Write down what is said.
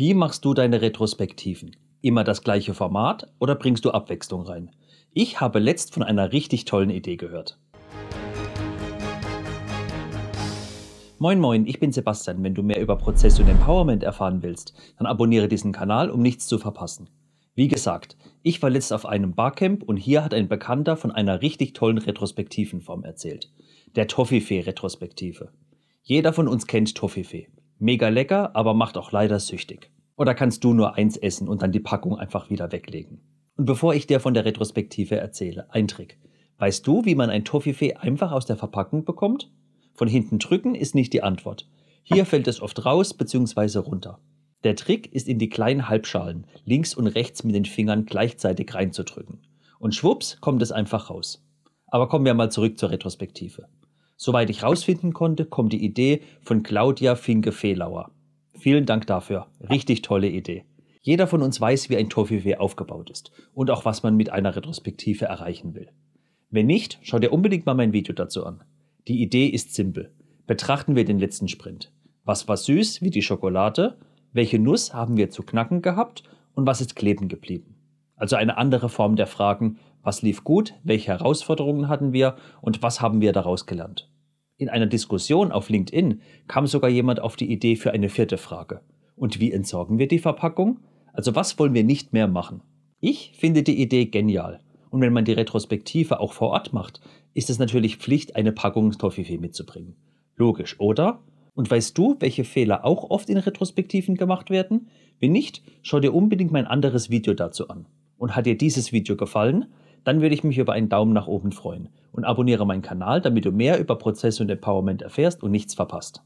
Wie machst du deine Retrospektiven? Immer das gleiche Format oder bringst du Abwechslung rein? Ich habe letzt von einer richtig tollen Idee gehört. Moin Moin, ich bin Sebastian. Wenn du mehr über Prozess und Empowerment erfahren willst, dann abonniere diesen Kanal, um nichts zu verpassen. Wie gesagt, ich war letzt auf einem Barcamp und hier hat ein Bekannter von einer richtig tollen Retrospektivenform erzählt. Der Toffifee-Retrospektive. Jeder von uns kennt Toffifee. Mega lecker, aber macht auch leider süchtig. Oder kannst du nur eins essen und dann die Packung einfach wieder weglegen? Und bevor ich dir von der Retrospektive erzähle, ein Trick. Weißt du, wie man ein Toffifee einfach aus der Verpackung bekommt? Von hinten drücken ist nicht die Antwort. Hier fällt es oft raus bzw. runter. Der Trick ist in die kleinen Halbschalen links und rechts mit den Fingern gleichzeitig reinzudrücken. Und schwupps kommt es einfach raus. Aber kommen wir mal zurück zur Retrospektive. Soweit ich rausfinden konnte, kommt die Idee von Claudia Finke-Fehlauer. Vielen Dank dafür. Richtig tolle Idee. Jeder von uns weiß, wie ein Toffifee aufgebaut ist und auch was man mit einer Retrospektive erreichen will. Wenn nicht, schau dir unbedingt mal mein Video dazu an. Die Idee ist simpel. Betrachten wir den letzten Sprint. Was war süß wie die Schokolade? Welche Nuss haben wir zu knacken gehabt? Und was ist kleben geblieben? Also eine andere Form der Fragen, was lief gut, welche Herausforderungen hatten wir und was haben wir daraus gelernt? In einer Diskussion auf LinkedIn kam sogar jemand auf die Idee für eine vierte Frage. Und wie entsorgen wir die Verpackung? Also was wollen wir nicht mehr machen? Ich finde die Idee genial. Und wenn man die Retrospektive auch vor Ort macht, ist es natürlich Pflicht, eine Packung Toffifee mitzubringen. Logisch, oder? Und weißt du, welche Fehler auch oft in Retrospektiven gemacht werden? Wenn nicht, schau dir unbedingt mein anderes Video dazu an. Und hat dir dieses Video gefallen? Dann würde ich mich über einen Daumen nach oben freuen und abonniere meinen Kanal, damit du mehr über Prozesse und Empowerment erfährst und nichts verpasst.